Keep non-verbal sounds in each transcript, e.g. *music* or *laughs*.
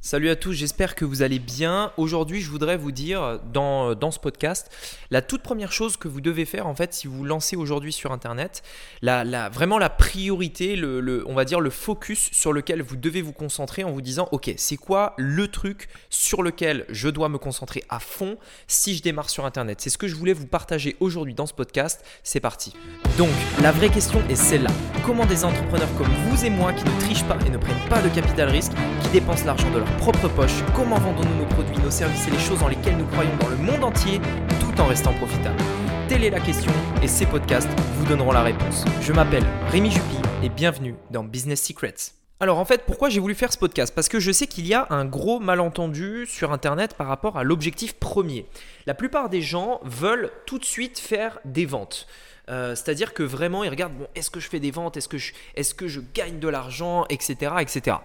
Salut à tous, j'espère que vous allez bien. Aujourd'hui, je voudrais vous dire dans, dans, ce podcast la toute première chose que vous devez faire en fait si vous lancez aujourd'hui sur Internet, la, la, vraiment la priorité, le, le, on va dire le focus sur lequel vous devez vous concentrer en vous disant ok, c'est quoi le truc sur lequel je dois me concentrer à fond si je démarre sur Internet? C'est ce que je voulais vous partager aujourd'hui dans ce podcast. C'est parti. Donc, la vraie question est celle-là. Comment des entrepreneurs comme vous et moi qui ne trichent pas et ne prennent pas de capital risque, qui dépensent l'argent de leur propre poche, comment vendons-nous nos produits, nos services et les choses dans lesquelles nous croyons dans le monde entier tout en restant profitables Telle est la question et ces podcasts vous donneront la réponse. Je m'appelle Rémi Jupy et bienvenue dans Business Secrets. Alors en fait, pourquoi j'ai voulu faire ce podcast? Parce que je sais qu'il y a un gros malentendu sur Internet par rapport à l'objectif premier. La plupart des gens veulent tout de suite faire des ventes. Euh, c'est-à-dire que vraiment, ils regardent, bon, est-ce que je fais des ventes, est-ce que je, que je gagne de l'argent, etc. etc.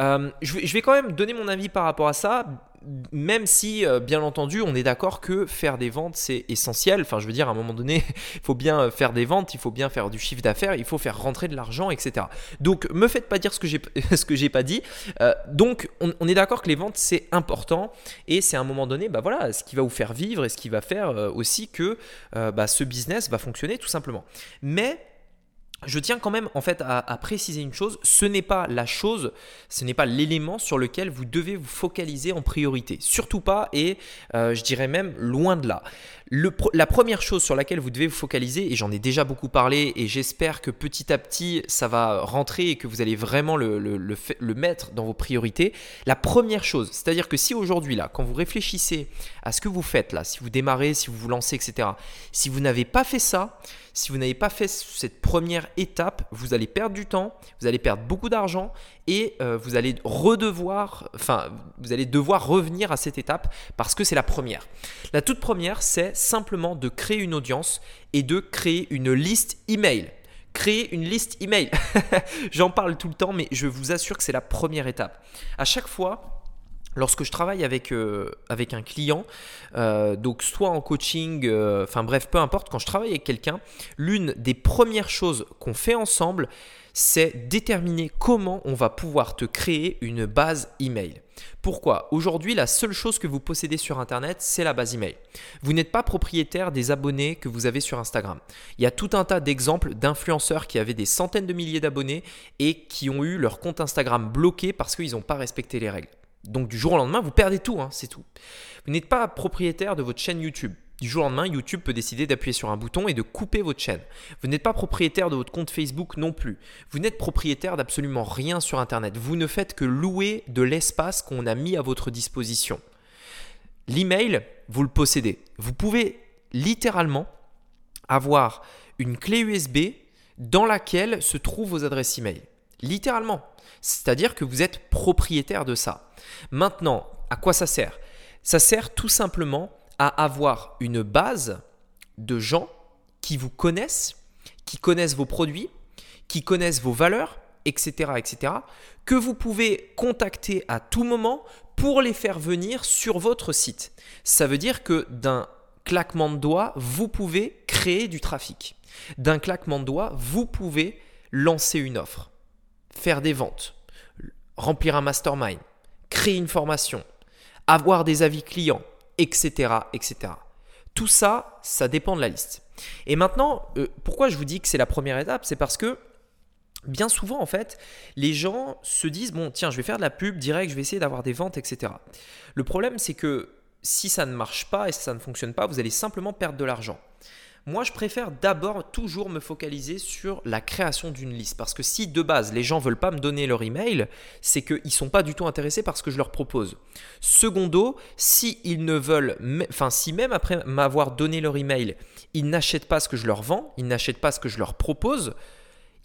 Euh, je, vais quand même donner mon avis par rapport à ça, même si, euh, bien entendu, on est d'accord que faire des ventes, c'est essentiel. Enfin, je veux dire, à un moment donné, *laughs* il faut bien faire des ventes, il faut bien faire du chiffre d'affaires, il faut faire rentrer de l'argent, etc. Donc, me faites pas dire ce que j'ai, *laughs* pas dit. Euh, donc, on, est d'accord que les ventes, c'est important et c'est à un moment donné, bah voilà, ce qui va vous faire vivre et ce qui va faire euh, aussi que bah, ce business va fonctionner tout simplement. Mais je tiens quand même en fait à, préciser une chose, ce n'est pas la chose, ce n'est pas l'élément sur lequel vous devez vous focaliser en priorité. Surtout pas et euh, je dirais même loin de là. La première chose sur laquelle vous devez vous focaliser, et j'en ai déjà beaucoup parlé et j'espère que petit à petit ça va rentrer et que vous allez vraiment le, le, le mettre dans vos priorités, la première chose, c'est-à-dire que si aujourd'hui là, quand vous réfléchissez à ce que vous faites là, si vous démarrez, si vous vous lancez, etc., si vous n'avez pas fait ça, si vous n'avez pas fait cette première étape, vous allez perdre du temps, vous allez perdre beaucoup d'argent et euh, vous allez redevoir, enfin, vous allez devoir revenir à cette étape parce que c'est la première. La toute première, c'est simplement de créer une audience et de créer une liste email créer une liste email. *laughs* J'en parle tout le temps, mais je vous assure que c'est la première étape. À chaque fois, Lorsque je travaille avec, euh, un client, euh, donc soit en coaching, euh, enfin bref, peu importe, quand je travaille avec quelqu'un, l'une des premières choses qu'on fait ensemble, c'est déterminer comment on va pouvoir te créer une base email. Pourquoi? Aujourd'hui, la seule chose que vous possédez sur Internet, c'est la base email. Vous n'êtes pas propriétaire des abonnés que vous avez sur Instagram. Il y a tout un tas d'exemples d'influenceurs qui avaient des centaines de milliers d'abonnés et qui ont eu leur compte Instagram bloqué parce qu'ils n'ont pas respecté les règles. Donc du jour au lendemain, vous perdez tout, hein, c'est tout. Vous n'êtes pas propriétaire de votre chaîne YouTube. Du jour au lendemain, YouTube peut décider d'appuyer sur un bouton et de couper votre chaîne. Vous n'êtes pas propriétaire de votre compte Facebook non plus. Vous n'êtes propriétaire d'absolument rien sur Internet. Vous ne faites que louer de l'espace qu'on a mis à votre disposition. L'email, vous le possédez. Vous pouvez littéralement avoir une clé USB dans laquelle se trouvent vos adresses email. Littéralement. C'est-à-dire que vous êtes propriétaire de ça. Maintenant, à quoi ça sert? Ça sert tout simplement à avoir une base de gens qui vous connaissent, qui connaissent vos produits, qui connaissent vos valeurs, etc., etc., que vous pouvez contacter à tout moment pour les faire venir sur votre site. Ça veut dire que d'un claquement de doigts, vous pouvez créer du trafic. D'un claquement de doigts, vous pouvez lancer une offre faire des ventes, remplir un mastermind, créer une formation, avoir des avis clients, etc. etc. Tout ça, ça dépend de la liste. Et maintenant, euh, pourquoi je vous dis que c'est la première étape C'est parce que bien souvent, en fait, les gens se disent, bon, tiens, je vais faire de la pub direct, je vais essayer d'avoir des ventes, etc. Le problème, c'est que si ça ne marche pas et si ça ne fonctionne pas, vous allez simplement perdre de l'argent. Moi, je préfère d'abord toujours me focaliser sur la création d'une liste. Parce que si de base, les gens ne veulent pas me donner leur email, c'est qu'ils ne sont pas du tout intéressés par ce que je leur propose. Secondo, si ils ne veulent, enfin, si même après m'avoir donné leur email, ils n'achètent pas ce que je leur vends, ils n'achètent pas ce que je leur propose,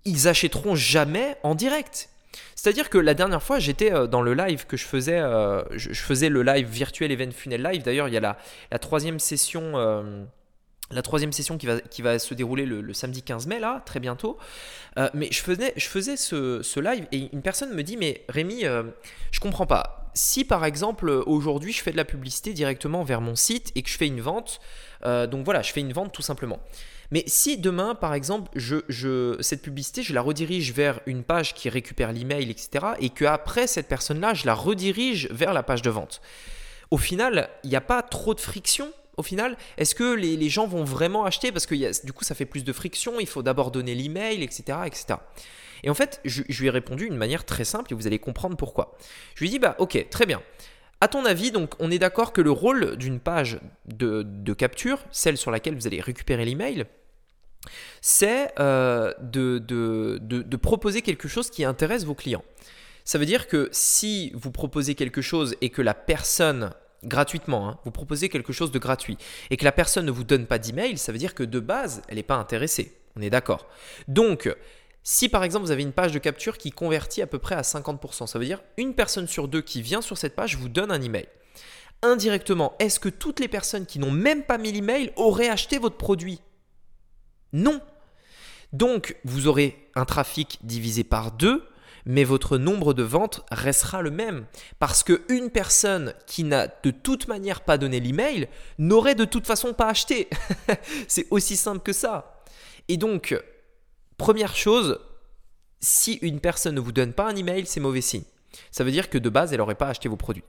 ils achèteront jamais en direct. C'est-à-dire que la dernière fois, j'étais euh, dans le live que je faisais, euh, je faisais le live virtuel Event Funnel Live. D'ailleurs, il y a la, la troisième session. La troisième session qui va, qui va se dérouler le, samedi 15 mai, là, très bientôt. Euh, mais je faisais, je faisais ce, live et une personne me dit Mais Rémi, euh, je comprends pas. Si par exemple, aujourd'hui, je fais de la publicité directement vers mon site et que je fais une vente, euh, donc voilà, je fais une vente tout simplement. Mais si demain, par exemple, je, cette publicité, je la redirige vers une page qui récupère l'email, etc., et qu'après cette personne-là, je la redirige vers la page de vente, au final, il n'y a pas trop de friction au final Est-ce que les, gens vont vraiment acheter? Parce que du coup, ça fait plus de friction, il faut d'abord donner l'email, etc., etc. Et en fait, je, lui ai répondu d'une manière très simple et vous allez comprendre pourquoi. Je lui ai dit, bah ok, très bien. À ton avis, donc, on est d'accord que le rôle d'une page de, capture, celle sur laquelle vous allez récupérer l'email, c'est euh, de, proposer quelque chose qui intéresse vos clients. Ça veut dire que si vous proposez quelque chose et que la personne, gratuitement, hein, vous proposez quelque chose de gratuit et que la personne ne vous donne pas d'email, ça veut dire que de base, elle n'est pas intéressée. On est d'accord. Donc, si par exemple vous avez une page de capture qui convertit à peu près à 50%, ça veut dire une personne sur deux qui vient sur cette page vous donne un email. Indirectement, est-ce que toutes les personnes qui n'ont même pas mis l'email auraient acheté votre produit? Non. Donc vous aurez un trafic divisé par deux, mais votre nombre de ventes restera le même. Parce qu'une personne qui n'a de toute manière pas donné l'email n'aurait de toute façon pas acheté. *laughs* C'est aussi simple que ça. Et donc, Première chose, si une personne ne vous donne pas un email, c'est mauvais signe. Ça veut dire que de base, elle n'aurait pas acheté vos produits.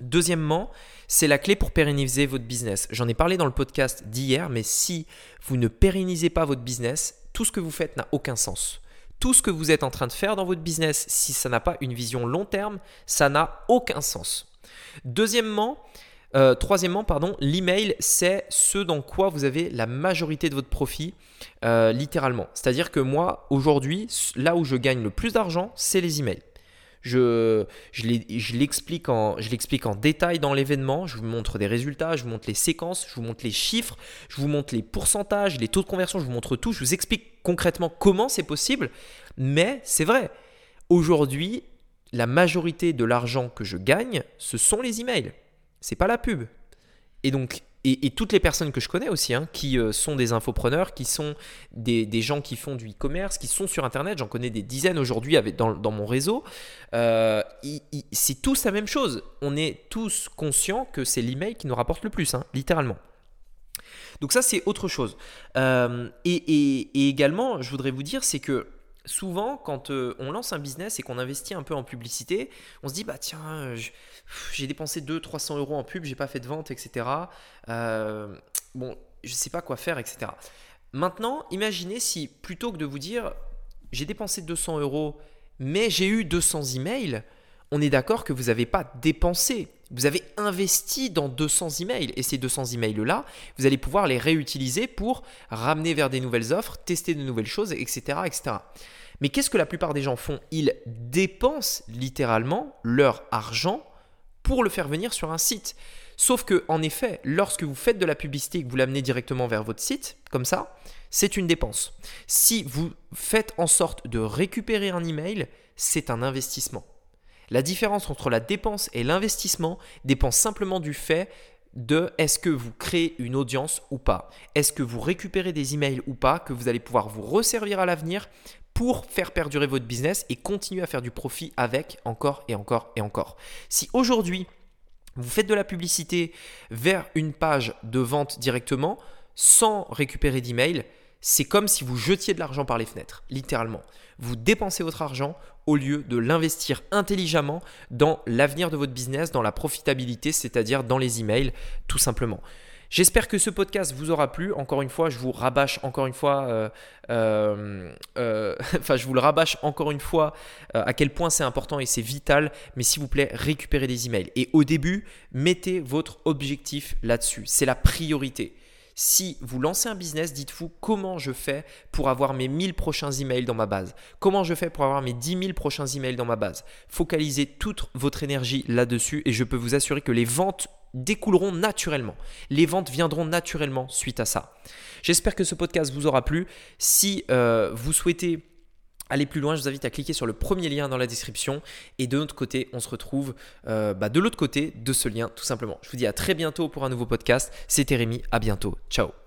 Deuxièmement, c'est la clé pour pérenniser votre business. J'en ai parlé dans le podcast d'hier, mais si vous ne pérennisez pas votre business, tout ce que vous faites n'a aucun sens. Tout ce que vous êtes en train de faire dans votre business, si ça n'a pas une vision long terme, ça n'a aucun sens. Deuxièmement, euh, troisièmement, pardon, l'email, c'est ce dans quoi vous avez la majorité de votre profit, euh, littéralement. C'est-à-dire que moi, aujourd'hui, là où je gagne le plus d'argent, c'est les emails. Je, je l'explique en, en, détail dans l'événement, je vous montre des résultats, je vous montre les séquences, je vous montre les chiffres, je vous montre les pourcentages, les taux de conversion, je vous montre tout, je vous explique concrètement comment c'est possible, mais c'est vrai. Aujourd'hui, la majorité de l'argent que je gagne, ce sont les emails c'est pas la pub. Et donc, et, toutes les personnes que je connais aussi, hein, qui euh, sont des infopreneurs, qui sont des, gens qui font du e-commerce, qui sont sur Internet, j'en connais des dizaines aujourd'hui dans, dans, mon réseau, euh, c'est tous la même chose. On est tous conscients que c'est l'email qui nous rapporte le plus, hein, littéralement. Donc ça, c'est autre chose. Euh, et, également, je voudrais vous dire, c'est que souvent, quand on lance un business et qu'on investit un peu en publicité, on se dit, bah tiens, je j'ai dépensé 200-300 euros en pub, j'ai pas fait de vente, etc. Euh, bon, je sais pas quoi faire, etc. Maintenant, imaginez si plutôt que de vous dire j'ai dépensé 200 euros, mais j'ai eu 200 emails, on est d'accord que vous n'avez pas dépensé. Vous avez investi dans 200 emails et ces 200 emails-là, vous allez pouvoir les réutiliser pour ramener vers des nouvelles offres, tester de nouvelles choses, etc. etc. Mais qu'est-ce que la plupart des gens font? Ils dépensent littéralement leur argent pour le faire venir sur un site. Sauf que, en effet, lorsque vous faites de la publicité et que vous l'amenez directement vers votre site, comme ça, c'est une dépense. Si vous faites en sorte de récupérer un email, c'est un investissement. La différence entre la dépense et l'investissement dépend simplement du fait de est-ce que vous créez une audience ou pas Est-ce que vous récupérez des emails ou pas que vous allez pouvoir vous resservir à l'avenir pour faire perdurer votre business et continuer à faire du profit avec encore et encore et encore. Si aujourd'hui, vous faites de la publicité vers une page de vente directement sans récupérer d'email, c'est comme si vous jetiez de l'argent par les fenêtres, littéralement. Vous dépensez votre argent au lieu de l'investir intelligemment dans l'avenir de votre business, dans la profitabilité, c'est-à-dire dans les emails, tout simplement. J'espère que ce podcast vous aura plu. Encore une fois, je vous rabâche encore une fois, euh, euh, euh, *laughs* le rabâche encore une fois à quel point c'est important et c'est vital. Mais s'il vous plaît, récupérez des emails. Et au début, mettez votre objectif là-dessus. C'est la priorité. Si vous lancez un business, dites-vous comment je fais pour avoir mes 1000 prochains emails dans ma base. Comment je fais pour avoir mes 10 000 prochains emails dans ma base. Focalisez toute votre énergie là-dessus et je peux vous assurer que les ventes découleront naturellement. Les ventes viendront naturellement suite à ça. J'espère que ce podcast vous aura plu. Si euh, vous souhaitez aller plus loin, je vous invite à cliquer sur le premier lien dans la description. Et de notre côté, on se retrouve euh, bah, de l'autre côté de ce lien, tout simplement. Je vous dis à très bientôt pour un nouveau podcast. C'était Rémi, à bientôt. Ciao